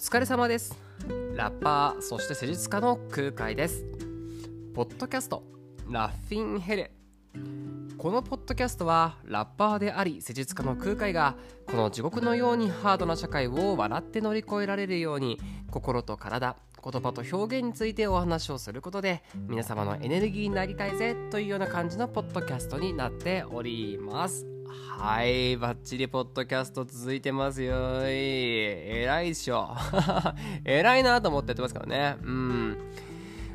疲れ様です。ラッパーそして施術家の空海です。ポッドキャストラッフィンヘルこのポッドキャストはラッパーであり施術家の空海がこの地獄のようにハードな社会を笑って乗り越えられるように心と体言葉と表現についてお話をすることで皆様のエネルギーになりたいぜというような感じのポッドキャストになっております。はいバッチリポッドキャスト続いてますよ。えらいっしょ。えらいなと思ってやってますからね。うん。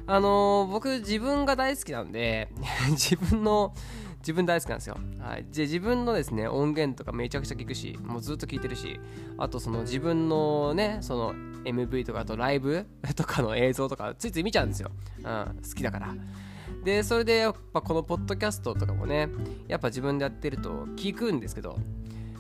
あのー、僕自分が大好きなんで 自分の自分大好きなんですよ。はい、で自分のですね音源とかめちゃくちゃ聞くしもうずっと聞いてるしあとその自分のねその MV とかあとライブとかの映像とかついつい見ちゃうんですよ、うん、好きだから。でそれでやっぱこのポッドキャストとかもねやっぱ自分でやってると聞くんですけど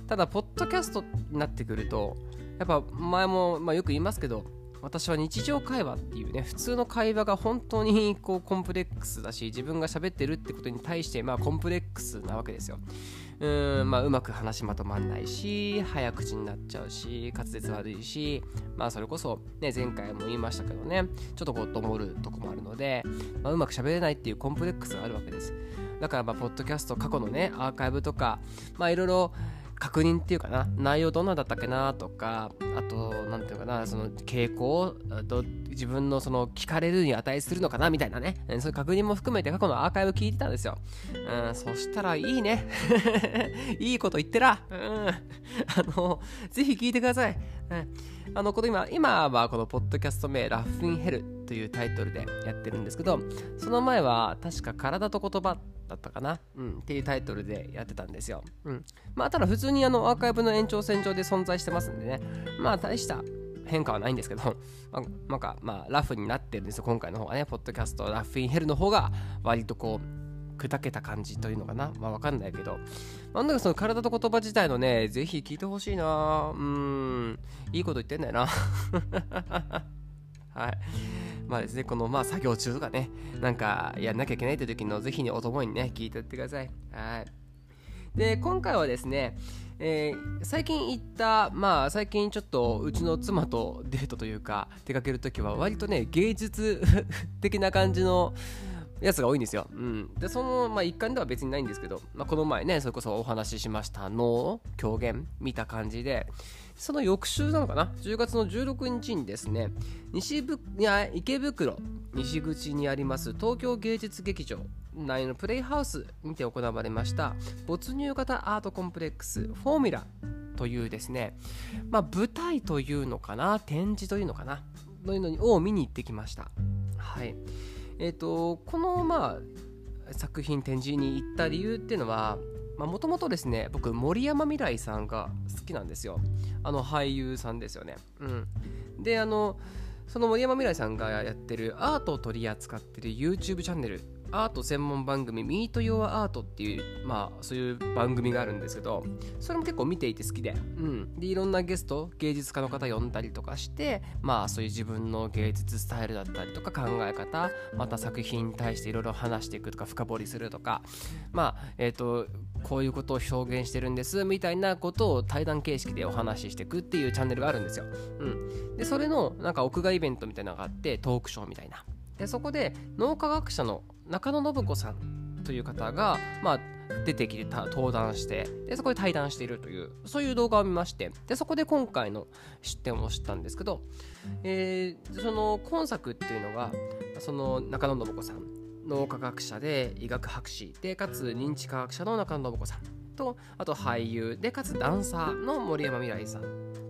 ただポッドキャストになってくるとやっぱ前も、まあ、よく言いますけど私は日常会話っていうね普通の会話が本当にこうコンプレックスだし自分が喋ってるってことに対してまあコンプレックスなわけですよ。うんまあうまく話まとまんないし早口になっちゃうし滑舌悪いしまあそれこそね前回も言いましたけどねちょっとこうともるとこもあるので、まあ、うまく喋れないっていうコンプレックスがあるわけです。だからまあポッドキャスト過去のねアーカイブとかいろいろ確認っていうかな内容どんなだったっけなとかあと何て言うかなその傾向と自分のその聞かれるに値するのかなみたいなね。そういう確認も含めて過去のアーカイブ聞いてたんですよ、うん、そしたらいいね。いいこと言ってら、うん、あのぜひ聞いてください、うん、あのこの今今はこのポッドキャスト名ラッフィンヘルというタイトルでやってるんですけどその前は確か体と言葉だったかな、うん、っていうタイトルでやってたんですよ。うん。まあ、ただ普通にあのアーカイブの延長線上で存在してますんでね、まあ、大した変化はないんですけど、まあ、なんか、まあ、ラフになってるんですよ、今回の方がね、ポッドキャスト、ラッフィンヘルの方が、割とこう、砕けた感じというのかな、まあ、わかんないけど、なんだかその体と言葉自体のね、ぜひ聞いてほしいなうん、いいこと言ってんだよな。はい。まあですね、このまあ作業中とかね、なんかやんなきゃいけないという時のぜひにお供にね、聞いておいてください。はい。で、今回はですね、えー、最近行った、まあ最近ちょっとうちの妻とデートというか出かけるときは割とね、芸術的な感じのやつが多いんですよ。うん、で、その、まあ、一環では別にないんですけど、まあ、この前ね、それこそお話ししました脳、狂言見た感じで、その翌週なのかな ?10 月の16日にですね、西ぶいや池袋西口にあります東京芸術劇場内のプレイハウスにて行われました没入型アートコンプレックスフォーミュラというですね、まあ、舞台というのかな？展示というのかな？というのを見に行ってきました。はいえーと、この、まあ、作品展示に行った理由っていうのはもともとですね僕森山未来さんが好きなんですよ。あの俳優さんですよね。うん。であのその森山未来さんがやってるアートを取り扱ってる YouTube チャンネルアート専門番組 Meet Your Art っていう、まあそういう番組があるんですけど、それも結構見ていて好きで、うん。で、いろんなゲスト、芸術家の方呼んだりとかして、まあそういう自分の芸術スタイルだったりとか考え方、また作品に対していろいろ話していくとか深掘りするとか、まあ、えっ、ー、と、こういうことを表現してるんですみたいなことを対談形式でお話ししていくっていうチャンネルがあるんですよ。うん。で、それのなんか屋外イベントみたいなのがあって、トークショーみたいな。で、そこで脳科学者の中野信子さんという方が、まあ、出てきて登壇してでそこで対談しているというそういう動画を見ましてでそこで今回の出展を知ったんですけど、えー、その今作っていうのがその中野信子さん脳科学者で医学博士でかつ認知科学者の中野信子さんとあと俳優でかつダンサーの森山未来さん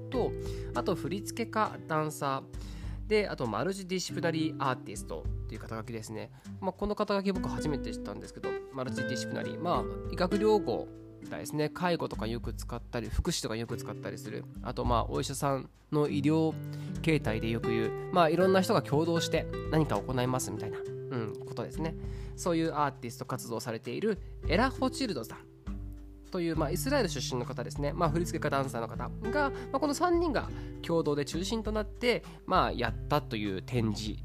とあと振付家ダンサーで、あと、マルチディシプナリーアーティストっていう肩書きですね。まあ、この肩書き僕初めて知ったんですけど、マルチディシプナリー。まあ、医学療法ですね。介護とかよく使ったり、福祉とかよく使ったりする。あと、まあ、お医者さんの医療形態でよく言う、まあ、いろんな人が共同して何か行いますみたいな、うん、ことですね。そういうアーティスト活動されているエラ・ホチルドさん。という、まあ、イスラエル出身の方ですね、まあ、振付家ダンサーの方が、まあ、この3人が共同で中心となって、まあ、やったという展示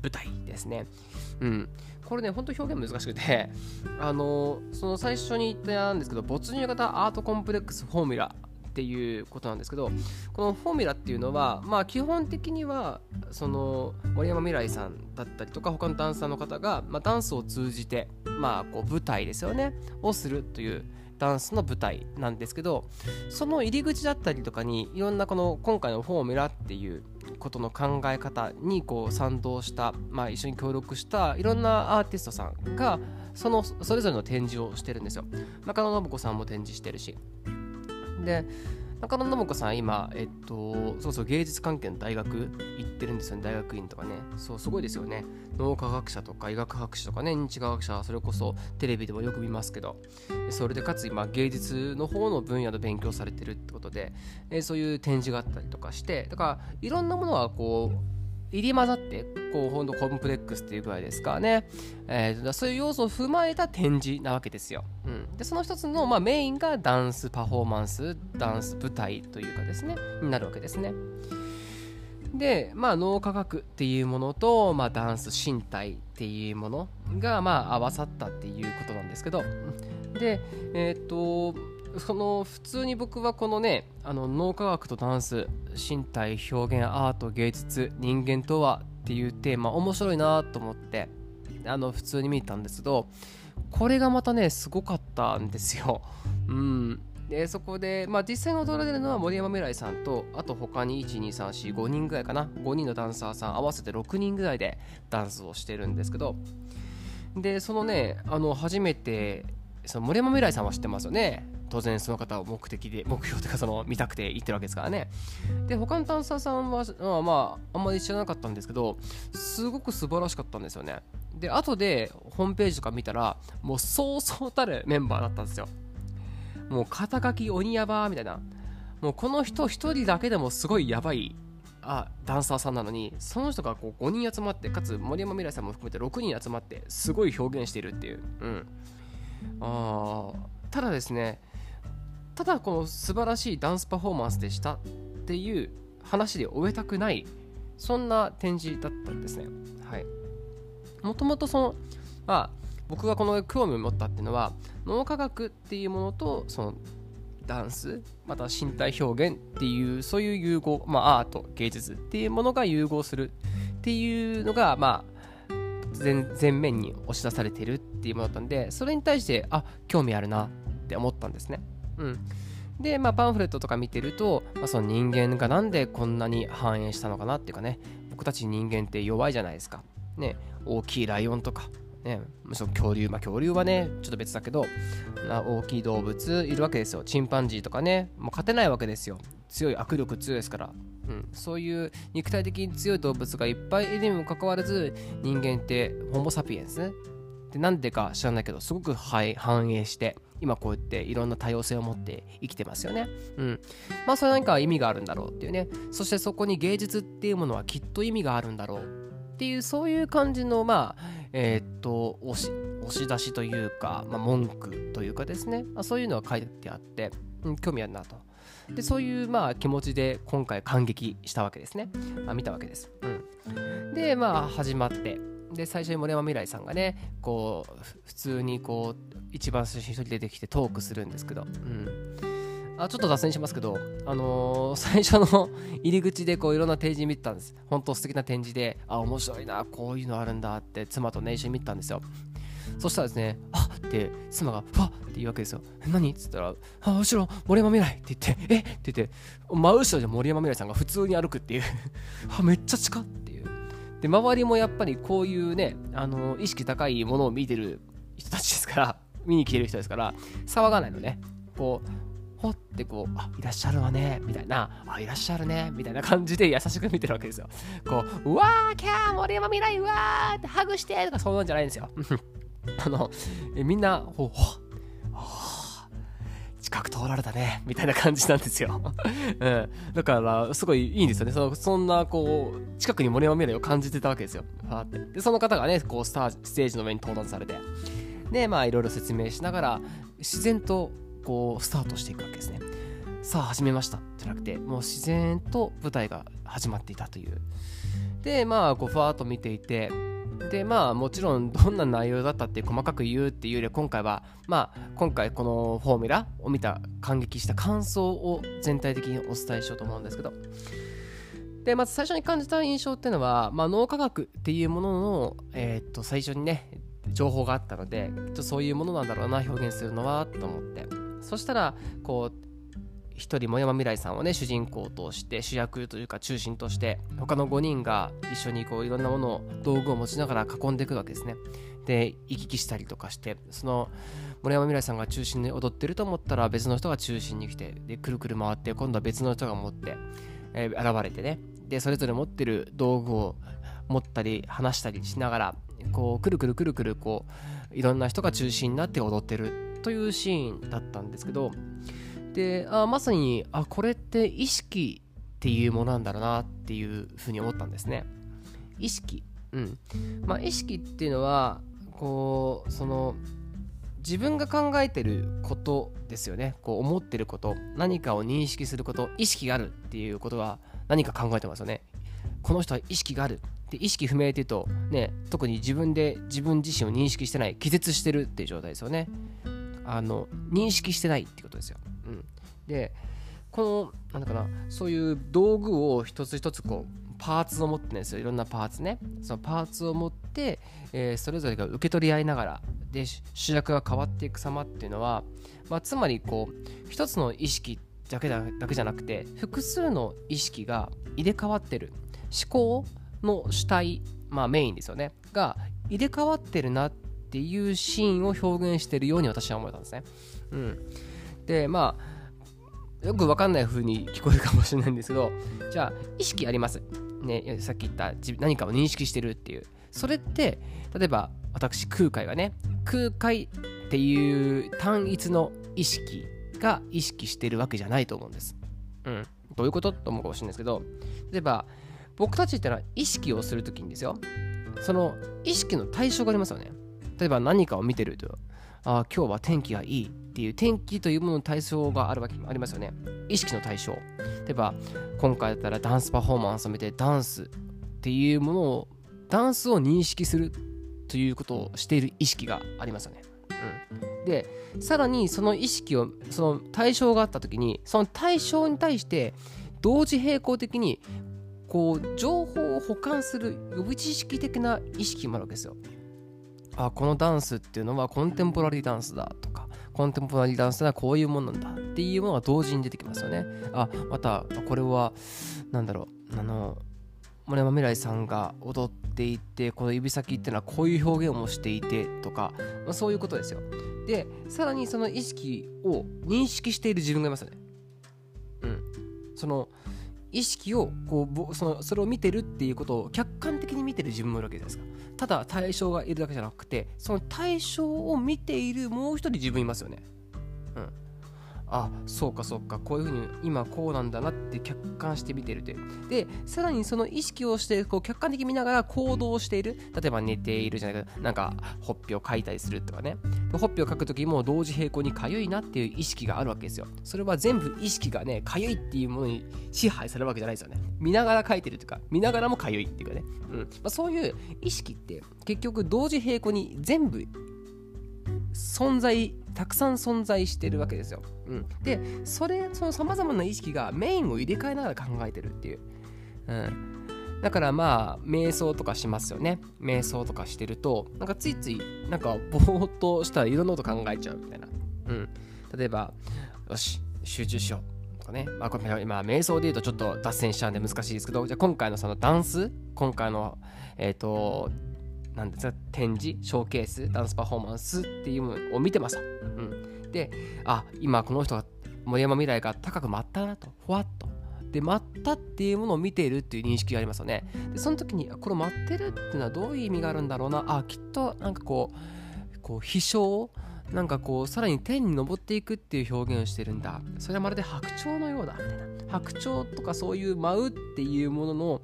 舞台ですね。うん、これね、本当表現難しくて、あのその最初に言ったんですけど、没入型アートコンプレックスフォーミュラっっていうことなんですけどこのフォーミュラっていうのはまあ基本的にはその森山未来さんだったりとか他のダンサーの方が、まあ、ダンスを通じてまあこう舞台ですよね。をするというダンスの舞台なんですけどその入り口だったりとかにいろんなこの今回のフォーミュラっていうことの考え方にこう賛同した、まあ、一緒に協力したいろんなアーティストさんがそのそれぞれの展示をしてるんですよ。中野信子さんも展示してるし。で中野信子さん今、えっと、そうそう芸術関係の大学行ってるんですよね。大学院とかね。そうすごいですよね。脳科学者とか医学博士とかね。認知科学者それこそテレビでもよく見ますけど。それでかつ今芸術の方の分野で勉強されてるってことで、えそういう展示があったりとかして。だからいろんなものはこう入り混ざってこうほんとコンプレックスっていうぐらいですかね、えー、そういう要素を踏まえた展示なわけですよ、うん、でその一つの、まあ、メインがダンスパフォーマンスダンス舞台というかですねになるわけですね。で、まあ、脳科学っていうものと、まあ、ダンス身体っていうものが、まあ、合わさったっていうことなんですけど。でえっ、とその普通に僕はこのねあの脳科学とダンス身体表現アート芸術人間とはっていうテーマ面白いなと思ってあの普通に見たんですけどこれがまたねすごかったんですよ。うん。でそこで、まあ、実際に踊られるのは森山未来さんとあと他に12345人ぐらいかな。5人のダンサーさん合わせて6人ぐらいでダンスをしてるんですけど。でそのねあの初めてその森山未来さんは知ってますよね。当然その方を目的で目標というかその見たくて行ってるわけですからね。で他のダンサーさんはまああんまり知らなかったんですけどすごく素晴らしかったんですよね。で後でホームページとか見たらもうそうそうたるメンバーだったんですよ。もう肩書き鬼ヤバーみたいな。もうこの人1人だけでもすごいやばいあダンサーさんなのにその人がこう5人集まってかつ森山未来さんも含めて6人集まってすごい表現しているっていう。うん。あただですねただこの素晴らしいダンスパフォーマンスでしたっていう話で終えたくないそんな展示だったんですねはいもともとそのまあ僕がこの興味を持ったっていうのは脳科学っていうものとそのダンスまた身体表現っていうそういう融合、まあ、アート芸術っていうものが融合するっていうのがまあ前前面に押し出されてるっていうものだったんでそれに対してあ興味あるなって思ったんですね。うん、で、まあ、パンフレットとか見てると、まあ、その人間がなんでこんなに繁栄したのかなっていうかね僕たち人間って弱いじゃないですか。ね、大きいライオンとか、ね、その恐竜、まあ、恐竜はね、ちょっと別だけど、大きい動物いるわけですよ。チンパンジーとかね、もう勝てないわけですよ。強い握力強いですから。うん、そういう肉体的に強い動物がいっぱいいるにもかかわらず人間ってホモ・サピエンスでなんでか知らないけどすごく繁栄して今こうやっていろんな多様性を持って生きてますよね。うん。まあそれ何か意味があるんだろうっていうね。そしてそこに芸術っていうものはきっと意味があるんだろうっていうそういう感じのまあえー、っと押し押し出しというか、まあ、文句というかですね、まあ、そういうのが書いてあって、うん、興味あるなと。でそういうまあ気持ちで今回感激したわけですね。まあ、見たわけです。うん、でまあ始まってで最初に森山未来さんがねこう普通にこう一番最初に一人出てきてトークするんですけど、うん、あちょっと脱線しますけど、あのー、最初の入り口でこういろんな展示見てたんです。本当素敵な展示であ面白いなこういうのあるんだって妻とね一緒に見てたんですよ。そしたらですね、あって妻が、わっって言うわけですよ。何？っつったら、あ、後ろ、森山未来って言って、え？って言って、真後ろで森山未来さんが普通に歩くっていう。あ、めっちゃ近って。で、周りもやっぱりこういうね、あの、意識高いものを見てる人たちですから、見に来てる人ですから、騒がないのね。こう、ほってこう、あ、いらっしゃるわね、みたいな、あ、いらっしゃるね、みたいな感じで優しく見てるわけですよ。こう、うわー、キャー、森山未来、うわーってハグしてとかそうなんじゃないんですよ。あの、えみんな、ほう、ほ近く通られたね、みたいな感じなんですよ。うん。だから、すごいいいんですよね。そのそんな、こう、近くに森山未来を感じてたわけですよ。って。で、その方がね、こうスター、ステージの上に登壇されて、で、まあ、いろいろ説明しながら、自然と、こう、スタートしていくわけですね。さあ、始めました。じゃなくて、もう自然と舞台が始まっていたという。で、まあ、こう、ふわっと見ていて、でまあもちろんどんな内容だったって細かく言うっていうよりは今回はまあ今回このフォーミュラを見た感激した感想を全体的にお伝えしようと思うんですけど。でまず最初に感じた印象っていうのは、まあ、脳科学っていうものの、えー、っと最初にね情報があったのでちょっとそういうものなんだろうな表現するのはと思って。そしたらこう一人も山未来さんをね主人公として主役というか中心として他の5人が一緒にこういろんなものを道具を持ちながら囲んでいくわけですね。で行き来したりとかしてその森山未来さんが中心に踊ってると思ったら別の人が中心に来てでくるくる回って今度は別の人が持って、えー、現れてね。でそれぞれ持ってる道具を持ったり話したりしながらこうくるくるくるくるこういろんな人が中心になって踊ってるというシーンだったんですけどであまさにあこれって意識っていうものなんだろうなっていうふうに思ったんですね。意識。うん。まあ意識っていうのはこうその自分が考えてることですよね。こう思ってること。何かを認識すること。意識があるっていうことは何か考えてますよね。この人は意識がある。で意識不明っていうとね特に自分で自分自身を認識してない。気絶してるっていう状態ですよね。あの認識してないってことですよ、でこのなんだかなそういう道具を一つ一つこうパーツを持ってるんですよいろんなパーツね。そのパーツを持って、えー、それぞれが受け取り合いながらで主役が変わっていく様っていうのは、まあ、つまりこう一つの意識だけだだけじゃなくて複数の意識が入れ替わってる。思考の主体、まあ、メインですよね。が入れ替わってるなっていうシーンを表現してるように私は思えたんですね。うん、でまあよく分かんない風に聞こえるかもしれないんですけどじゃあ意識ありますねさっき言った何かを認識してるっていうそれって例えば私空海がね空海っていう単一の意識が意識してるわけじゃないと思うんです。うん。どういうことと思うかもしれないですけど例えば僕たちってのは意識をするときにですよその意識の対象がありますよね。例えば何かを見てるとあ今日は天気がいいっていう天気というものの対象があるわけありますよね。意識の対象。例えば今回だったらダンスパフォーマンスを見てダンスっていうものをダンスを認識するということをしている意識がありますよね、うん、でさらにその意識をその対象があった時にその対象に対して同時並行的にこう情報を保管する予備知識的な意識もあるわけですよ。あこのダンスっていうのはコンテンポラリーダンスだとかコンテンポラリーダンスはこういうものなんだっていうものが同時に出てきますよね。あまたこれは何だろう。あの森山未来さんが踊っていてこの指先っていうのはこういう表現をしていてとか、まあ、そういうことですよ。でさらにその意識を認識している自分がいますよね。うん。その意識をこうそのそれを見てるっていうことを客見てる自分もいるわけじゃないですか。ただ対象がいるだけじゃなくてその対象を見ているもう一人自分いますよね。あそうかそうか。こういうふうに今こうなんだなって客観して見てるという。でさらにその意識をしてこう客観的に見ながら行動している。例えば寝ているじゃないかなんかほっぺをかいたりするとかね。ほっぺをかく時も同時並行にかゆいなっていう意識があるわけですよ。それは全部意識がねかゆいっていうものに支配されるわけじゃないですよね。見ながら書いてるとか見ながらもかゆいっていうかね、うん。まあ、そういう意識って結局同時並行に全部存在たくさん存在してるわけですよ。うん、でそれそのさまざまな意識がメインを入れ替えながら考えてるっていう。うん、だからまあ瞑想とかしますよね。瞑想とかしてるとなんかついついなんかぼーっとしたらいろんなこと考えちゃうみたいな。うん、例えばよし集中しようとかね。まあこれ今瞑想で言うとちょっと脱線しちゃうんで難しいですけどじゃあ今回のそのダンス今回のえっ、ー、となんですか展示ショーケースダンスパフォーマンスっていうのを見てますと、うん、であ今この人が森山未来が高く舞ったなと。ふわっと。で舞ったっていうものを見ているっていう認識がありますよね。でその時にこれ舞ってるっていうのはどういう意味があるんだろうな。あきっとなんかこうこう飛翔なんかこうさらに天に昇っていくっていう表現をしてるんだ。それはまるで白鳥のようだみたいな。白鳥とかそういう舞うっていうものの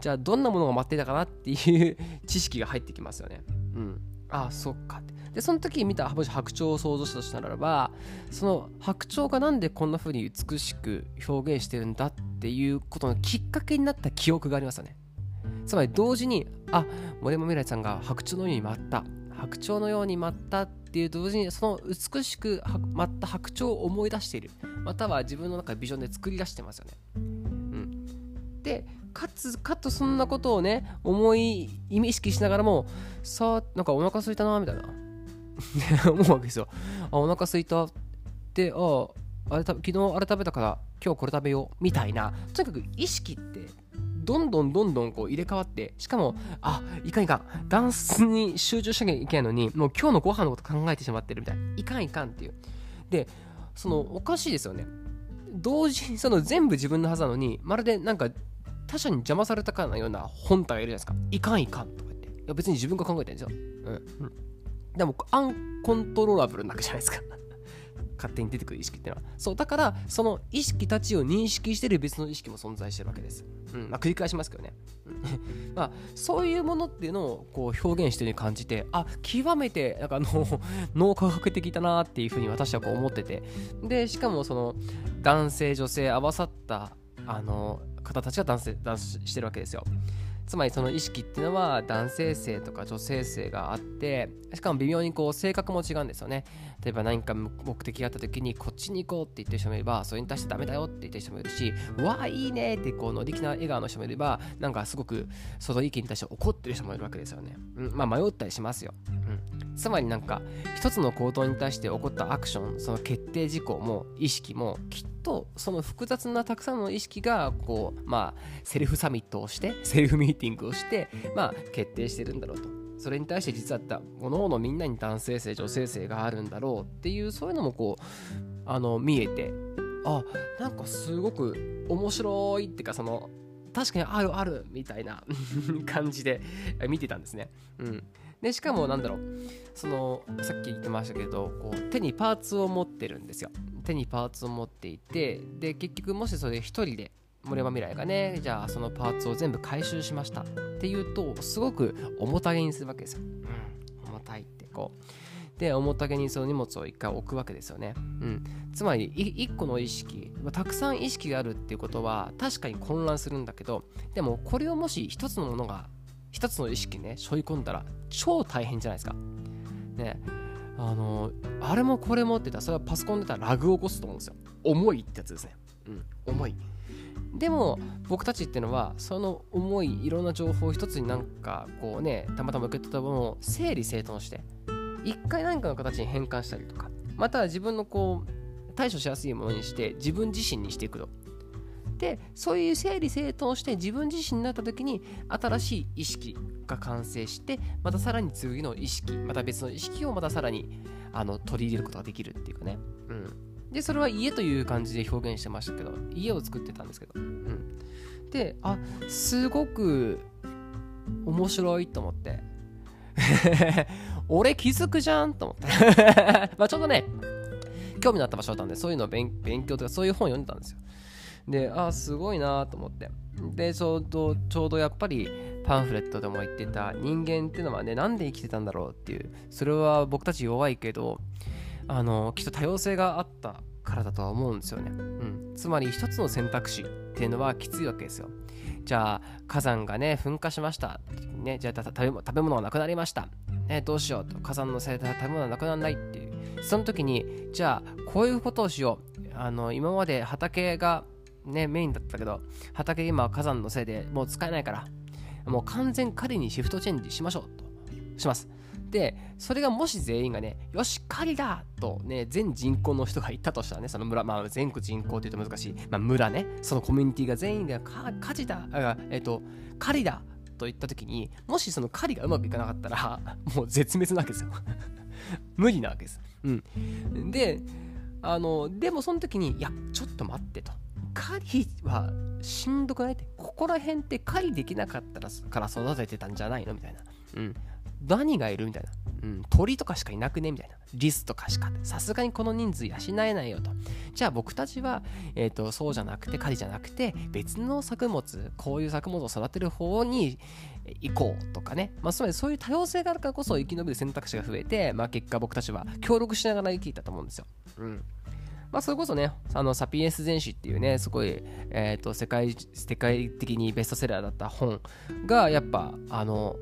じゃあどんなものが待っていたかなっていう知識が入ってきますよね。うん。ああ、そっかって。で、その時見たもし白鳥を想像したとしたならば、その白鳥がなんでこんな風に美しく表現してるんだっていうことのきっかけになった記憶がありますよね。つまり同時に、ああ森山未来さんが白鳥のように舞った白鳥のように舞ったっていう同時にその美しく舞った白鳥を思い出しているまたは自分の中でビジョンで作り出してますよね。うん、でかつかつそんなことをね思い意識しながらもさあなんかお腹すいたなみたいな。思うわけですよ。あお腹すいたってああれ昨日あれ食べたから今日これ食べようみたいな。とにかく意識ってどんどんどんどんこう入れ替わってしかもあいかんいかん。ダンスに集中しなきゃいけないのにもう今日のご飯のこと考えてしまってるみたいな。いかんいかんっていう。でそのおかしいですよね。同時にその全部自分のはずなのにまるでなんか他者に邪魔されたかのような本体がいるじゃないですか。いかんいかんとか言って。いや別に自分が考えてるんですよ、うん、でもアンコントローラブルなわけじゃないですか。勝手に出てくる意識っていうのは。そうだからその意識たちを認識してる別の意識も存在してるわけです、うん。まあ、繰り返しますけどね。まあそういうものっていうのをこう表現してるように感じてあ極めてなんかあの 脳科学的だなっていうふうに私はこう思ってて。でしかもその男性女性合わさったあの方たちがダンスダンスしてるわけですよ。つまりその意識っていうのは男性性とか女性性があってしかも微妙にこう性格も違うんですよね。例えば何か目的があった時にこっちに行こうって言ってる人もいればそれに対してダメだよって言ってる人もいるしわあいいねってこう乗り気な笑顔の人もいればなんかすごくその意見に対して怒ってる人もいるわけですよね、うん、まあ迷ったりしますよ、うん、つまりなんか一つの行動に対して起こったアクションその決定事項も意識もきっとその複雑なたくさんの意識がこうまあセルフサミットをして セルフミーティングをしてまあ決定してるんだろうとそれに対して実は各々みんなに男性性女性性があるんだろうっていうそういうのもこうあの見えてあなんかすごく面白いっていうかその確かにあるあるみたいな 感じで見てたんですね。うん、でしかもなんだろうそのさっき言ってましたけどこう手にパーツを持ってるんですよ。手にパーツを持っていてで結局もしそれ一人で森山未来がねじゃあそのパーツを全部回収しましたっていうとすごく重たげにするわけですよ、うん、重たいってこう。で重たげにその荷物を一回置くわけですよね、うん、つまり一個の意識たくさん意識があるっていうことは確かに混乱するんだけどでもこれをもし一つのものが一つの意識ね背負い込んだら超大変じゃないですか。ねあのあれもこれもって言ったらそれはパソコンでたらラグを起こすと思うんですよ。重いってやつですね。うん重い。でも僕たちっていうのはその重いいろんな情報を一つになんかこうねたまたま受け取ったものを整理整頓して一回何かの形に変換したりとかまたは自分のこう対処しやすいものにして自分自身にしていくと。でそういう整理整頓して自分自身になった時に新しい意識が完成してまたさらに次の意識また別の意識をまたさらにあの取り入れることができるっていうかね。うん。でそれは家という感じで表現してましたけど家を作ってたんですけど、うん、であすごく面白いと思って。俺気づくじゃんと思って。まあちょうどね興味のあった場所だったんでそういうのを勉強とかそういう本読んでたんですよ。でああすごいなと思って。でちょうどちょうどやっぱりパンフレットでも言ってた人間っていうのはねなんで生きてたんだろうっていうそれは僕たち弱いけどあのきっと多様性があったからだとは思うんですよね、うん、つまり一つの選択肢っていうのはきついわけですよ。じゃあ火山がね噴火しました、ね、じゃあ食べ物がなくなりました、ね、どうしようと。火山のせいで食べ物がなくならないっていう。その時にじゃあこういうことをしよう。あの今まで畑がねメインだったけど畑今火山のせいでもう使えないからもう完全狩りにシフトチェンジしましょうとします。でそれがもし全員がねよし狩りだとね全人口の人が言ったとしたらねその村まあ全国人口って言うと難しい、まあ、村ね。そのコミュニティが全員で火事だえっ、ー、と狩りだと言った時にもしその狩りがうまくいかなかったら もう絶滅なわけですよ。無理なわけです。うん。であのでもその時にいやちょっと待ってと。狩りはしんどくないってここら辺って狩りできなかったらから育ててたんじゃないの？みたいなうん何がいる？みたいな。うん、鳥とかしかいなくね？みたいな。リスとかしか。さすがにこの人数養えないよと。じゃあ僕たちは、えーと、そうじゃなくて、狩りじゃなくて、別の作物、こういう作物を育てる方に行こうとかね。まあ、つまりそういう多様性があるからこそ生き延びる選択肢が増えて、まあ、結果僕たちは協力しながら生きていたと思うんですよ。うん。まあ、それこそね、あのサピエンス全史っていうね、すごい、えーと、世界世界的にベストセラーだった本が、やっぱ、あの、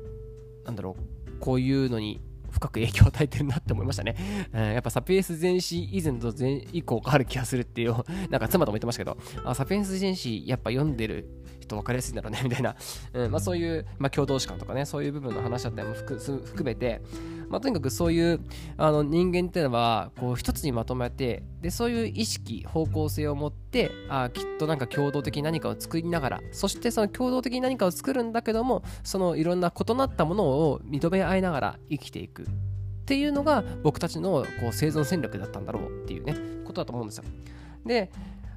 なんだろう、こういうのに深く影響を与えてるなって思いましたね。うん、やっぱサピエンス全史以前と前以降がある気がするっていう、なんか妻とも言ってましたけど、あサピエンス全史やっぱ読んでる人分かりやすいんだろうね、みたいな、うんまあ、そういう、まあ、共同史観とかね、そういう部分の話だったりも含 めて、まあ、とにかくそういうあの人間っていうのはこう一つにまとめてでそういう意識方向性を持ってあきっとなんか共同的に何かを作りながらそしてその共同的に何かを作るんだけどもそのいろんな異なったものを認め合いながら生きていく。っていうのが僕たちのこう生存戦略だったんだろうっていうねことだと思うんですよ。で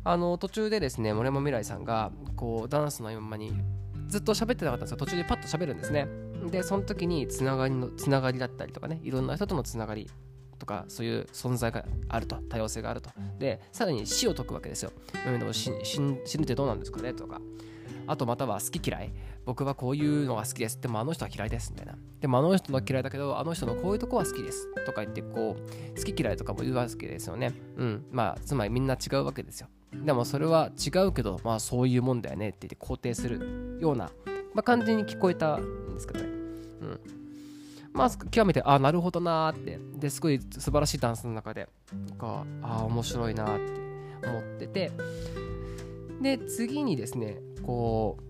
あの途中でですね森山未来さんがこうダンスの合間にずっと喋ってなかったんですよ。途中でパッと喋るんですね。でその時につながりのつながりだったりとかねいろんな人とのつながりとかそういう存在があると多様性があると。でさらに死を解くわけですよ死死ぬってどうなんですかね？とか。あとまたは好き嫌い。僕はこういうのが好きです。でもあの人は嫌いですみたいな。でもあの人は嫌いだけどあの人のこういうとこは好きです。とか言ってこう好き嫌いとかも言うわけですよね。うん。まあつまりみんな違うわけですよ。でもそれは違うけどまあそういうもんだよねって言って肯定するような、まあ、感じに聞こえたんですけどね。うん。まあ極めてあなるほどなーって。ですごい素晴らしいダンスの中でかあ面白いなって思ってて。で次にですねこう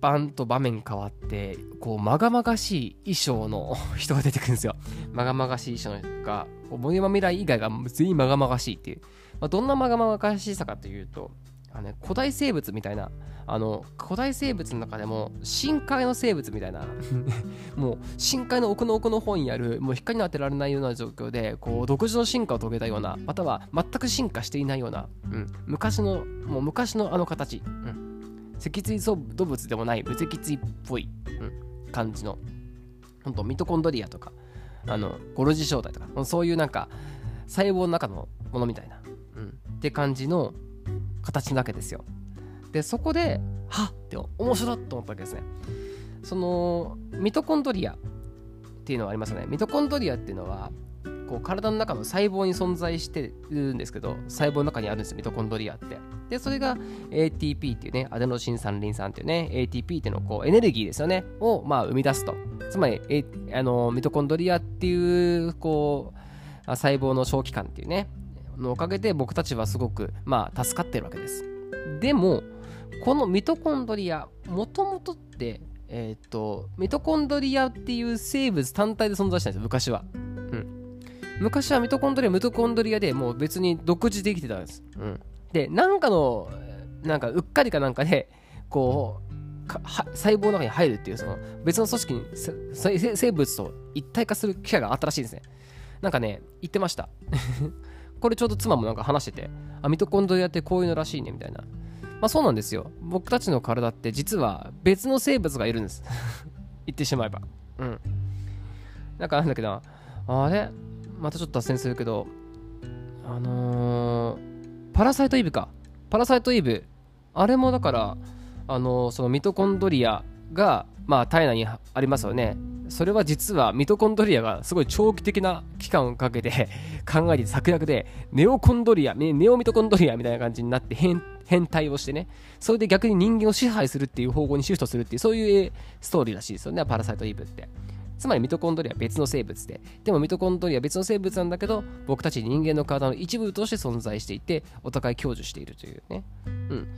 バンと場面変わってこうまがまがしい衣装の 人が出てくるんですよ。まがまがしい衣装の人が森山未来以外が全員まがまがしいっていう、まあ、どんなまがまがしさかというとあの、ね、古代生物みたいなあの古代生物の中でも深海の生物みたいな もう深海の奥の奥の方にあるもう光に当てられないような状況でこう独自の進化を遂げたようなまたは全く進化していないような、うん、昔のもう昔のあの形、うん。脊椎動物でもない無脊椎っぽい、うん、感じの本当ミトコンドリアとかあのゴルジ小体とかそういうなんか細胞の中のものみたいな、うん、って感じの形なわけですよ。でそこではっって面白いと思ったわけですね。そのミトコンドリアっていうのはありますよね。ミトコンドリアっていうのはこう体の中の細胞に存在してるんですけど細胞の中にあるんですよミトコンドリアって。でそれが ATP っていうねアデノシン酸リン酸っていうね ATP っていうのこうエネルギーですよね。をまあ生み出すと。つまり、A、あのミトコンドリアっていうこう細胞の小器官っていうねのおかげで僕たちはすごくまあ助かってるわけですでもこのミトコンドリアもともとってえっ、とミトコンドリアっていう生物単体で存在したんですよ昔は昔はミトコンドリア、ミトコンドリアでもう別に独自できてたんです。うん、で、なんかの、なんかうっかりかなんかで、こう、細胞の中に入るっていう、その別の組織に、生物と一体化する機会があったらしいですね。なんかね、言ってました。これちょうど妻もなんか話してて、あ、ミトコンドリアってこういうのらしいね、みたいな。まあそうなんですよ。僕たちの体って実は別の生物がいるんです。言ってしまえば。うん。なんかなんだけど、あれ？またちょっと脱線するけど、あのー、パラサイトイブか。パラサイトイブ。あれもだから、あのー、そのミトコンドリアが、まあ、体内にありますよね。それは実はミトコンドリアがすごい長期的な期間をかけて 考えて策略でネオコンドリア、ネオミトコンドリアみたいな感じになって変変態をしてね、それで逆に人間を支配するっていう方向にシフトするっていう、そういうストーリーらしいですよね、パラサイトイブって。つまりミトコンドリアは別の生物で、でもミトコンドリアは別の生物なんだけど、僕たち人間の体の一部として存在していて、お互い享受しているというね。うん。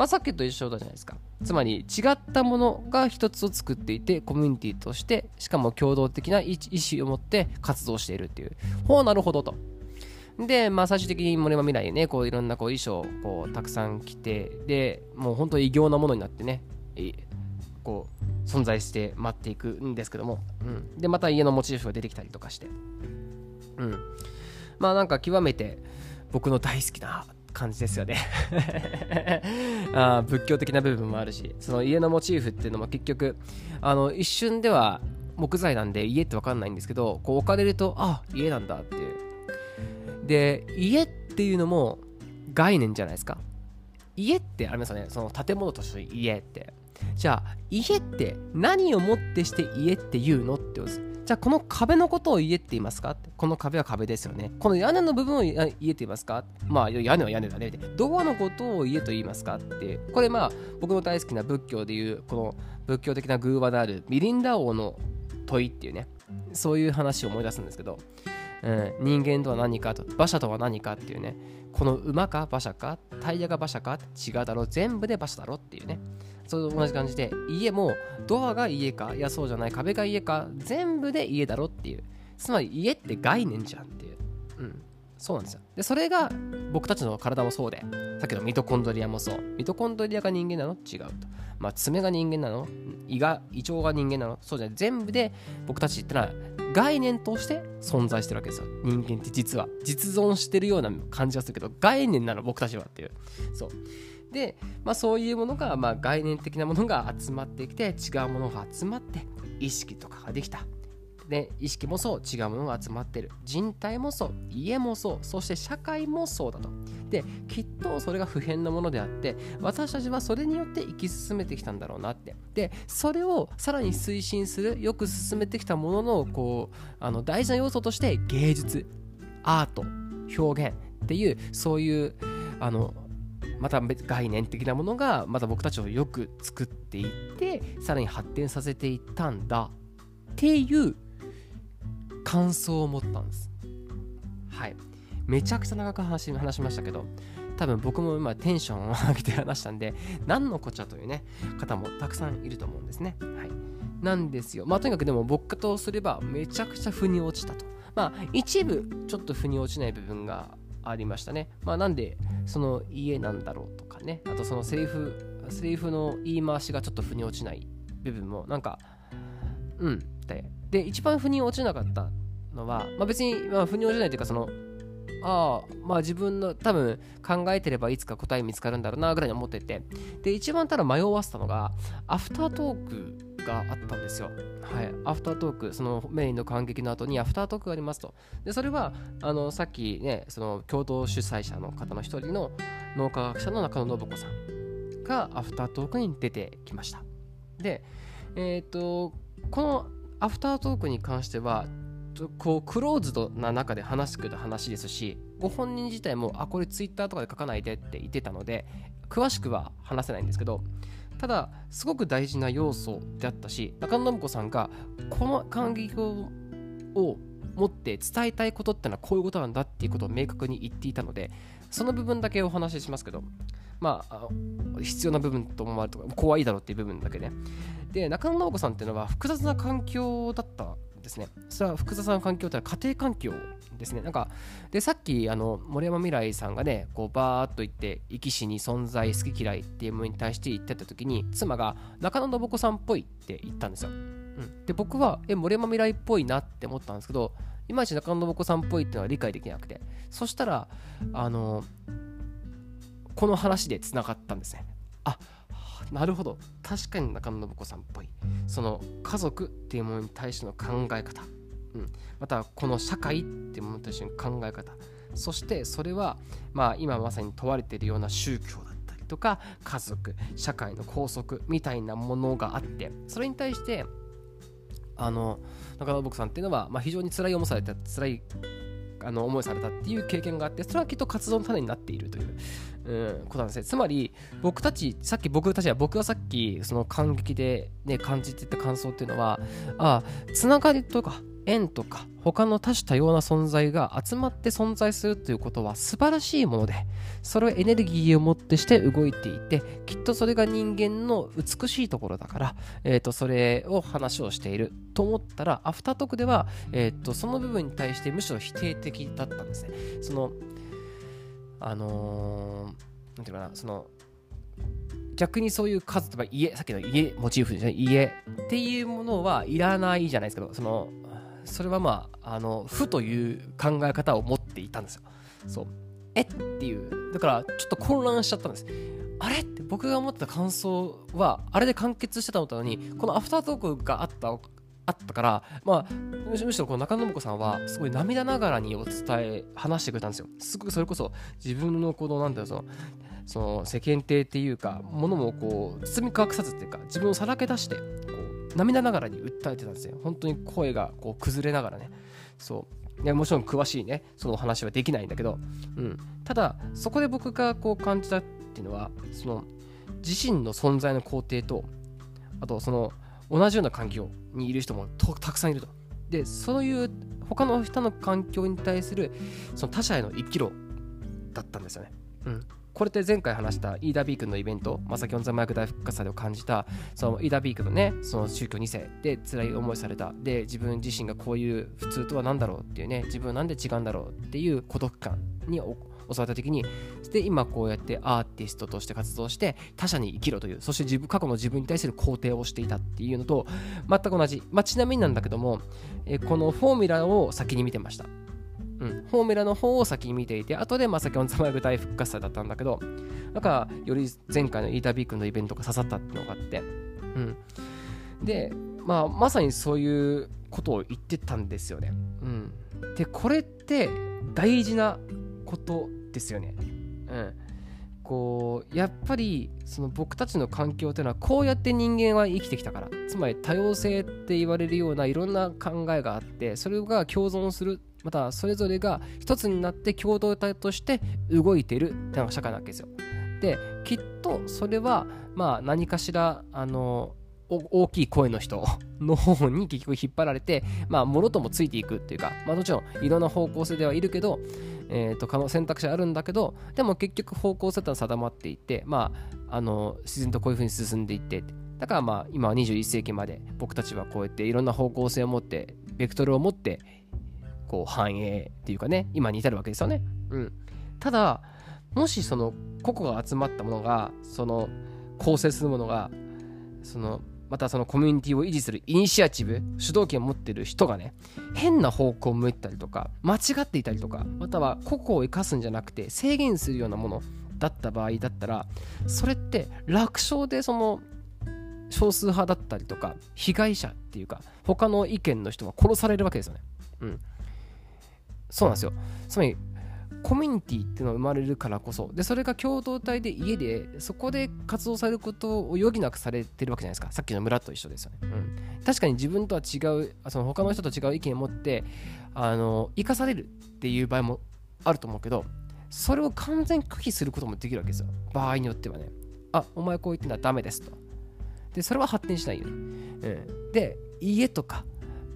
まあ、さっきと一緒だじゃないですか。つまり違ったものが一つを作っていて、コミュニティとして、しかも共同的な意思を持って活動しているっていう。ほうなるほどと。で、まあ、最終的に森山未来ね、こういろんなこう衣装をこうたくさん着て、で、もう本当に異形なものになってね、こう存在して待っていくんですけども、うん、でまた家のモチーフが出てきたりとかして、うん、まあなんか極めて僕の大好きな感じですよね。あ仏教的な部分もあるしその家のモチーフっていうのも結局あの一瞬では木材なんで家って分かんないんですけどこう置かれるとあ家なんだっていう。で家っていうのも概念じゃないですか。家ってありますよね。その建物として家って。じゃあ家って何をもってして家って言うのってじゃあこの壁のことを家って言いますか？この壁は壁ですよね。この屋根の部分を家って言いますか？まあ屋根は屋根だね。ドアのことを家と言いますか？って。これまあ僕の大好きな仏教でいうこの仏教的な偶話であるミリンダ王の問いっていうね。そういう話を思い出すんですけど、うん、人間とは何かと馬車とは何かっていうね。この馬か馬車かタイヤが馬車か違うだろ全部で馬車だろっていうね。それと同じ感じで家もドアが家かいやそうじゃない壁が家か全部で家だろっていう。つまり家って概念じゃんっていう。うん。そうなんですよ。でそれが僕たちの体もそうでさっきのミトコンドリアもそう。ミトコンドリアが人間なの？違うと。まあ爪が人間なの？胃が胃腸が人間なの？そうじゃない。全部で僕たちってのは概念として存在してるわけですよ。人間って実は。実存してるような感じがするけど概念なの僕たちはっていう。そう。で、まあ、そういうものが、まあ、概念的なものが集まってきて違うものが集まって意識とかができた。で意識もそう違うものが集まってる。人体もそう家もそうそして社会もそうだと。できっとそれが普遍なものであって私たちはそれによって生き進めてきたんだろうなって。でそれをさらに推進するよく進めてきたもののこうあの大事な要素として芸術アート表現っていうそういうあのまた概念的なものがまた僕たちをよく作っていってさらに発展させていったんだっていう感想を持ったんです。はい。めちゃくちゃ長く話話しましたけど多分僕も今テンションを上げて話したんで何のこっちゃというね方もたくさんいると思うんですね。はい。なんですよ。まあとにかくでも僕とすればめちゃくちゃ腑に落ちたと。まあ一部ちょっと腑に落ちない部分がありましたね。まあ、なんでその家なんだろうとかね、あとそのセリフ、セリフの言い回しがちょっと腑に落ちない部分も、なんか、うんって。で、一番腑に落ちなかったのは、まあ、別に、まあ、腑に落ちないというか、その、ああ、まあ自分の多分考えてればいつか答え見つかるんだろうなぐらいに思ってて、で、一番ただ迷わせたのが、アフタートークがあったんですよ。はい、アフタートーク、そのメインの感激の後にアフタートークがありますと。で、それは、あの、さっきね、その共同主催者の方の一人の脳科学者の中野信子さんがアフタートークに出てきました。で、えっ、ー、と、このアフタートークに関しては、こうクローズドな中で話すくる話ですしご本人自体もあこれツイッターとかで書かないでって言ってたので詳しくは話せないんですけどただすごく大事な要素であったし中野信子さんがこの感激を持って伝えたいことってのはこういうことなんだっていうことを明確に言っていたのでその部分だけお話ししますけどまあ必要な部分と思われるとか怖いだろうっていう部分だけね。で中野信子さんっていうのは複雑な環境だったですね。それは複雑な環境というのは家庭環境ですね。なんか、で、さっき、あの、森山未来さんがね、こう、バーっと言って、生き死に存在、好き嫌いっていうものに対して言ってた時に、妻が中野信子さんっぽいって言ったんですよ。うん、で、僕は、え、森山未来っぽいなって思ったんですけど、いまいち中野信子さんっぽいっていうのは理解できなくて、そしたら、あの、この話でつながったんですね。あなるほど。確かに中野信子さんっぽい。その家族っていうものに対しての考え方、うん、またこの社会っていうものに対しての考え方。そしてそれはまあ今まさに問われているような宗教だったりとか家族社会の拘束みたいなものがあって。それに対してあの中野信子さんっていうのは、まあ、非常に辛い思いされた辛いあの思いされたっていう経験があってそれはきっと活動の種になっているといううん、ことなんですね。つまり、僕たち、さっき僕たちは、僕がさっき、その感激で、ね、感じてた感想っていうのは、あ、つながりとか、縁とか他の多種多様な存在が集まって存在するということは素晴らしいものでそれをエネルギーをもってして動いていてきっとそれが人間の美しいところだから、えー、とそれを話をしていると思ったらアフタートークでは、えー、とその部分に対してむしろ否定的だったんですねそのあのー、なんていうかな、その、逆にそういう数とか家、さっきの家、モチーフですね、家っていうものはいらないじゃないですけど、その、それはまあ、あの、負という考え方を持っていたんですよ。そう。えっていう。だから、ちょっと混乱しちゃったんです。あれって僕が思ってた感想は、あれで完結してたのに、このアフタートークがあったあったから、まあ、むしろこの中野信子さんはすごい涙ながらにお伝え話してくれたんですよ。すごくそれこそ自分のこのなんていうのその世間体っていうかものもこう包み隠さずっていうか自分をさらけ出してこう涙ながらに訴えてたんですよ。本当に声がこう崩れながらね。そう。いやもちろん詳しいねその話はできないんだけど、うん、ただそこで僕がこう感じたっていうのはその自身の存在の肯定とあとその同じような環境にいる人もたくさんいると。でそういう他の人の環境に対するその他者への生きろだったんですよね。うん、これって前回話したイーダービー君のイベント、まさきオンザマイク大復活祭で感じた、そのイーダービー君のね、その宗教2世で辛い思いされた、で、自分自身がこういう普通とは何だろうっていうね、自分は何で違うんだろうっていう孤独感に襲われた時にで今こうやってアーティストとして活動して他者に生きろというそして自分過去の自分に対する肯定をしていたっていうのと全く同じ、まあ、ちなみになんだけども、えこのフォーミュラを先に見てましたうん、フォーミュラの方を先に見ていて、後でまあ先ほどザマイグ大復活祭だったんだけど、なんかより前回のイータービー君のイベントが刺さったっていうのがあって、うん。で、まあまさにそういうことを言ってたんですよね。うん。で、これって大事なことですよね。うん。こうやっぱりその僕たちの環境というのはこうやって人間は生きてきたからつまり多様性って言われるようないろんな考えがあってそれが共存するまたそれぞれが一つになって共同体として動いているっていうのが社会なわけですよ。できっとそれはまあ何かしらあの大きい声の人 の方に結局引っ張られてまあものともついていくっていうかまあもちろんいろんな方向性ではいるけどえーと、可能選択肢あるんだけどでも結局方向性は定まっていて、まあ、あの自然とこういうふうに進んでいってだからまあ今は21世紀まで僕たちはこうやっていろんな方向性を持ってベクトルを持ってこう繁栄っていうかね今に至るわけですよね。うん、ただもしその個々が集まったものがその構成するものがそのまたそのコミュニティを維持するイニシアチブ主導権を持ってる人がね変な方向を向いたりとか間違っていたりとかまたは個々を生かすんじゃなくて制限するようなものだった場合だったらそれって楽勝でその少数派だったりとか被害者っていうか他の意見の人が殺されるわけですよね。うん。そうなんですよ。つまりコミュニティっていうのが生まれるからこそでそれが共同体で家でそこで活動されることを余儀なくされてるわけじゃないですか。さっきの村と一緒ですよね、うん、確かに自分とは違うその他の人と違う意見を持ってあの生かされるっていう場合もあると思うけどそれを完全拒否することもできるわけですよ。場合によってはねあお前こう言ってんだダメですと。でそれは発展しないよね、うん、で家とか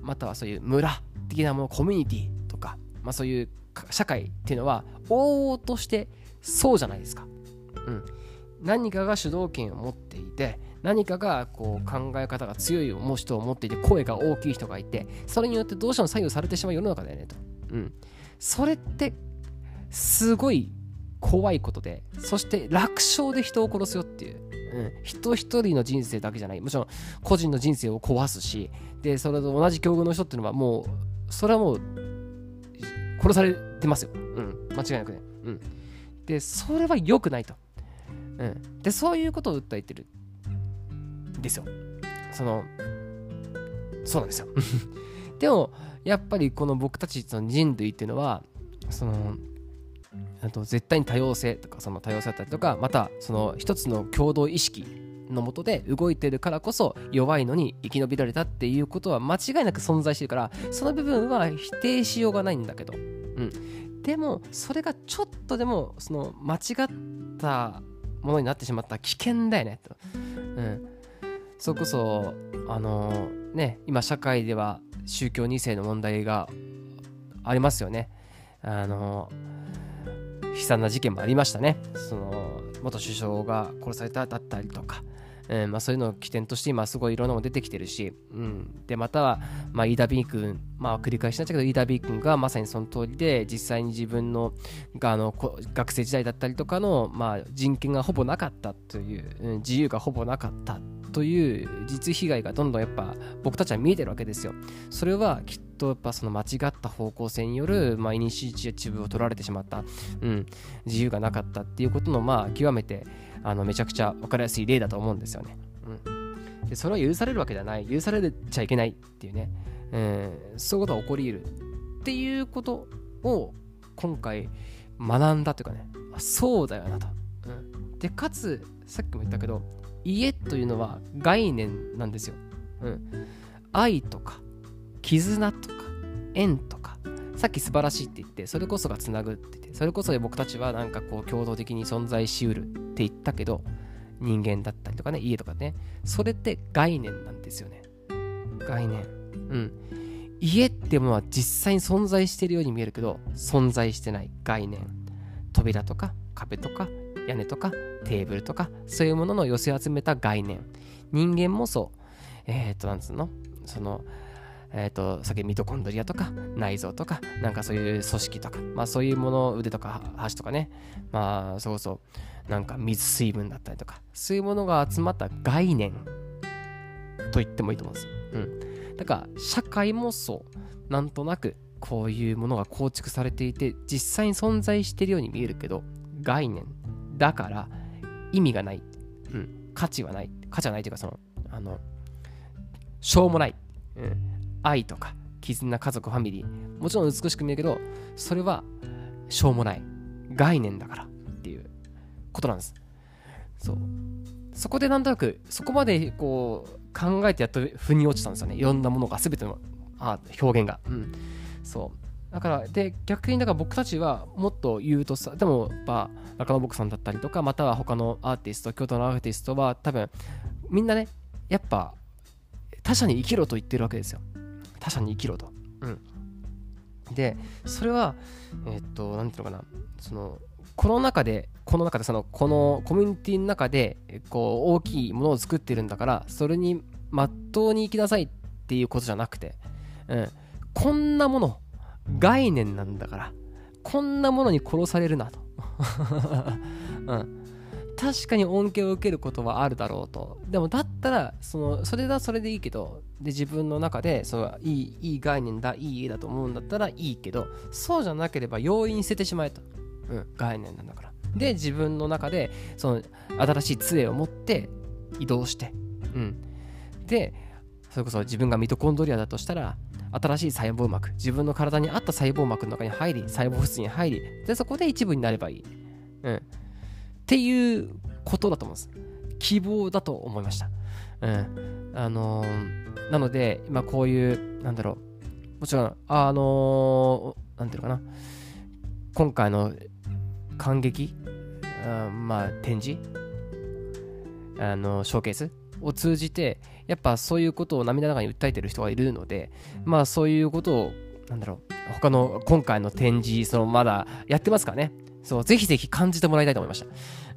またはそういう村的なものコミュニティ、まあ、そういう社会っていうのは往々としてそうじゃないですか。うん、何かが主導権を持っていて何かがこう考え方が強い思う人を持っていて声が大きい人がいてそれによってどうしても左右されてしまう世の中だよねと。うん、それってすごい怖いことでそして楽勝で人を殺すよっていう、うん、人一人の人生だけじゃない。もちろん個人の人生を壊すしでそれと同じ境遇の人っていうのはもうそれはもう殺されてますよ。うん。間違いなくね。うん。で、それは良くないと。うん。で、そういうことを訴えてるんですよ。その、そうなんですよ。でも、やっぱりこの僕たちその人類っていうのは、その、あと絶対に多様性とかその多様性だったりとかまたその一つの共同意識のもとで動いてるからこそ弱いのに生き延びられたっていうことは間違いなく存在してるからその部分は否定しようがないんだけど、うん、でもそれがちょっとでもその間違ったものになってしまったら危険だよねと、うん、それこそあのね今社会では宗教2世の問題がありますよね。あの悲惨な事件もありましたね。その元首相が殺されただったりとか。うんまあ、そういうのを起点として今すごいいろんなもの出てきてるし、うん、でまたは、まあ、イーダビー君、まあ、繰り返しなっちゃうけどイーダビー君がまさにその通りで実際に自分のあの学生時代だったりとかの、まあ、人権がほぼなかったという、うん、自由がほぼなかったという実被害がどんどんやっぱ僕たちは見えてるわけですよ。それはきっとやっぱその間違った方向性による、まあ、イニシチブを取られてしまった、うん、自由がなかったっていうことのまあ極めてあのめちゃくちゃ分かりやすい例だと思うんですよね。うん、でそれは許されるわけではない。許されちゃいけないっていうね、えー、そういうことが起こり得るっていうことを今回学んだというかね。そうだよなと。うん、でかつさっきも言ったけど家というのは概念なんですよ。うん、愛とか絆とか縁とか。さっき素晴らしいって言ってそれこそがつなぐって言ってそれこそで僕たちはなんかこう共同的に存在しうるって言ったけど人間だったりとかね家とかねそれって概念なんですよね。概念。うん。家ってものは実際に存在しているように見えるけど存在してない概念。扉とか壁とか屋根とかテーブルとかそういうものの寄せ集めた概念。人間もそう。えっ、ー、となんつうの？そのえっ、ー、と、さっきミトコンドリアとか内臓とか、なんかそういう組織とか、まあそういうもの、腕とか箸とかね、まあそうそう、なんか水水分だったりとか、そういうものが集まった概念と言ってもいいと思うんです。うん。だから社会もそう、なんとなくこういうものが構築されていて、実際に存在してるように見えるけど、概念だから意味がない。うん。価値はない。価値はないというか、その、あの、しょうもない。うん。愛とか絆家族ファミリー。もちろん美しく見えるけどそれはしょうもない。概念だからっていうことなんです。そう。そこでなんとなくそこまでこう考えてやっと腑に落ちたんですよね。いろんなものが全てのあ表現が。うん。そう。だからで逆にだから僕たちはもっと言うとさでもやっぱ中野僕さんだったりとかまたは他のアーティスト京都のアーティストは多分みんなねやっぱ他者に生きろと言ってるわけですよ。他者に生きろと。うん。で、それは、えー、っと、なんていうのかな、その、この中で、この中で、その、このコミュニティの中で、こう、大きいものを作ってるんだから、それに、まっとうに生きなさいっていうことじゃなくて、うん、こんなもの、概念なんだから、こんなものに殺されるなと。うん。確かに恩恵を受けることはあるだろうと。でもだったら、その、それだそれでいいけど、で、自分の中で、その、いい、いい概念だ、いい家だと思うんだったらいいけど、そうじゃなければ容易に捨ててしまえと。うん、概念なんだから。で、自分の中で、その、新しい杖を持って移動して、うん。で、それこそ自分がミトコンドリアだとしたら、新しい細胞膜、自分の体に合った細胞膜の中に入り、細胞質に入り、で、そこで一部になればいい。うん。っていうことだと思うんです。希望だと思いました。うん。あのー、なので、今こういう、なんだろう、もちろん、あのー、なんていうのかな、今回の感激、あまあ、展示、あのショーケースを通じて、やっぱそういうことを涙ながらに訴えてる人がいるので、まあそういうことを、なんだろう、他の今回の展示、そのまだやってますからね。そう、ぜひぜひ感じてもらいたいと思いまし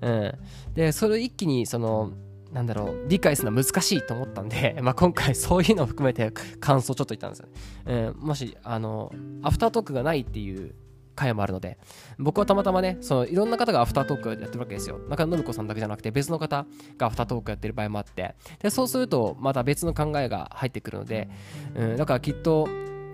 た。うん。で、それを一気に、その、なんだろう、理解するのは難しいと思ったんで、まあ、今回そういうのを含めて感想ちょっと言ったんですよね。うん、もし、あの、アフタートークがないっていう回もあるので、僕はたまたまね、そのいろんな方がアフタートークやってるわけですよ。中野信子さんだけじゃなくて、別の方がアフタートークやってる場合もあって、で、そうすると、また別の考えが入ってくるので、うん、だからきっと、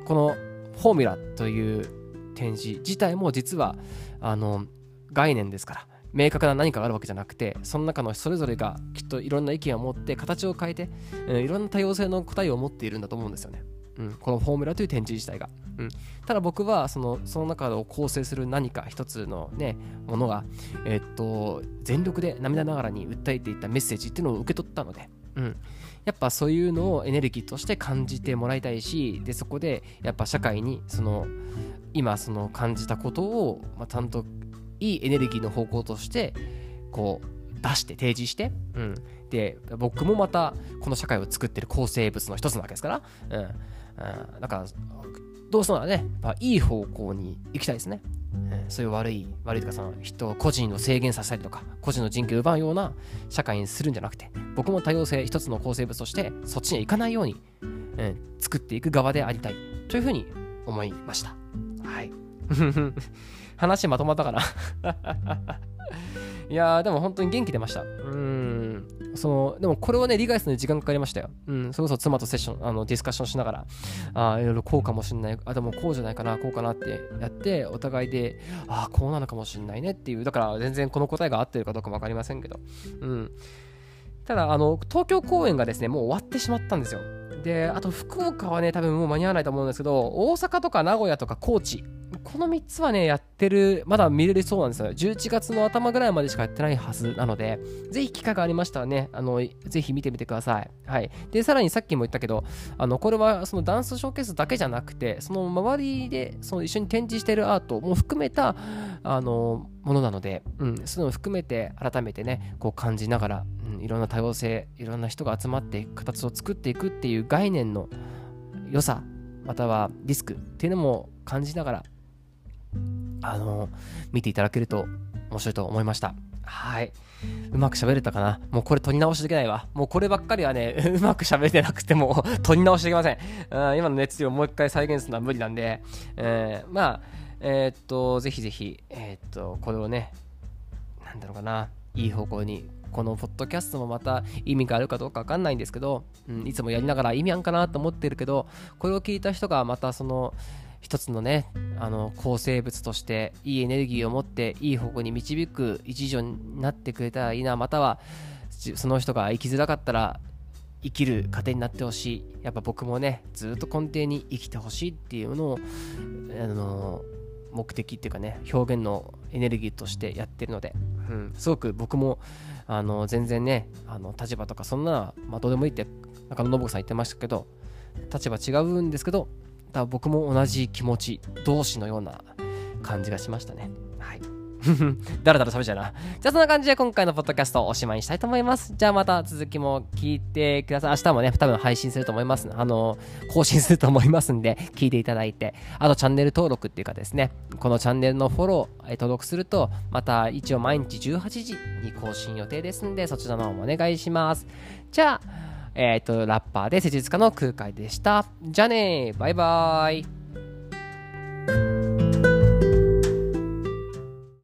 このフォーミュラという展示自体も実は、あの概念ですから明確な何かがあるわけじゃなくてその中のそれぞれがきっといろんな意見を持って形を変えて、うん、いろんな多様性の答えを持っているんだと思うんですよね。うん、このフォーミュラという展示自体が。うん、ただ僕はそのその中を構成する何か一つのねものが、え、っと全力で涙ながらに訴えていたメッセージっていうのを受け取ったので、うん、やっぱそういうのをエネルギーとして感じてもらいたいしでそこでやっぱ社会にその今その感じたことを、まあ、ちゃんといいエネルギーの方向としてこう出して提示して、うん、で僕もまたこの社会を作ってる構成物の一つなわけですから、うんうん、だからどうするならね、まあ、いい方向に行きたいですね。うん、そういう悪い、悪いとかその人、個人を制限させたりとか、個人の人権を奪うような社会にするんじゃなくて、僕も多様性一つの構成物として、そっちに行かないように、うん、作っていく側でありたいというふうに思いました。話まとまったかな？いやー、でも本当に元気出ました。うん。その、でもこれをね、理解するのに時間かかりましたよ。うん。それこそ妻とセッション、あの、ディスカッションしながら、ああ、いろいろこうかもしんない。あ、でもこうじゃないかな、こうかなってやって、お互いで、ああ、こうなのかもしんないねっていう。だから全然この答えが合ってるかどうかもわかりませんけど。うん。ただ、あの、東京公演がですね、もう終わってしまったんですよ。で、あと福岡はね、多分もう間に合わないと思うんですけど、大阪とか名古屋とか高知この3つはね、やってる、まだ見れるそうなんですよ。11月の頭ぐらいまでしかやってないはずなので、ぜひ機会がありましたらね、あのぜひ見てみてください。はい。で、さらにさっきも言ったけど、あのこれはそのダンスショーケースだけじゃなくて、その周りでその一緒に展示してるアートも含めた、あのものなので、うん、そういうのを含めて改めてね、こう感じながら、うん、いろんな多様性、いろんな人が集まって形を作っていくっていう概念の良さ、またはリスクっていうのも感じながら、あの見ていただけると面白いと思いました。はい。うまく喋れたかな？もうこれ取り直しできないわ。もうこればっかりはね、うまく喋れなくても 取り直しできません。うん今の熱量をもう一回再現するのは無理なんで、えー、まあ、えー、っと、ぜひぜひ、えー、っと、これをね、なんだろうかな、いい方向に、このポッドキャストもまた意味があるかどうかわかんないんですけど、うん、いつもやりながら意味あんかなと思ってるけど、これを聞いた人がまたその、一つのねあの構成物としていいエネルギーを持っていい方向に導く一助になってくれたらいいなまたはその人が生きづらかったら生きる糧になってほしい。やっぱ僕もねずっと根底に生きてほしいっていうのをあの目的っていうかね表現のエネルギーとしてやってるので、うん、すごく僕もあの全然ねあの立場とかそんな、まあ、どうでもいいって中野信子さん言ってましたけど立場違うんですけどだ僕も同じ気持ち同士のような感じがしましたねはいだらだら喋っちゃうな。じゃあそんな感じで今回のポッドキャストをおしまいにしたいと思います。じゃあまた続きも聞いてください。明日もね、多分配信すると思います。あの、更新すると思いますんで、聞いていただいて、あとチャンネル登録っていうかですね、このチャンネルのフォロー、登録すると、また一応毎日18時に更新予定ですんで、そちらの方もお願いします。じゃあ、えっ、と、ラッパーで施術家の空海でした。じゃあねバイバーイ。